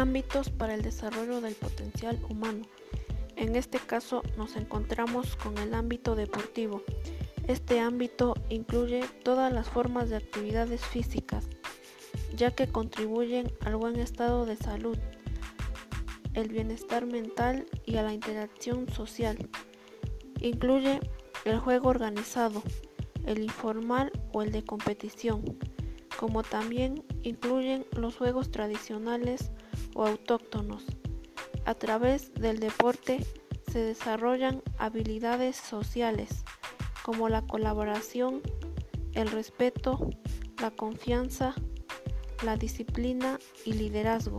ámbitos para el desarrollo del potencial humano. En este caso nos encontramos con el ámbito deportivo. Este ámbito incluye todas las formas de actividades físicas, ya que contribuyen al buen estado de salud, el bienestar mental y a la interacción social. Incluye el juego organizado, el informal o el de competición, como también incluyen los juegos tradicionales o autóctonos. A través del deporte se desarrollan habilidades sociales como la colaboración, el respeto, la confianza, la disciplina y liderazgo.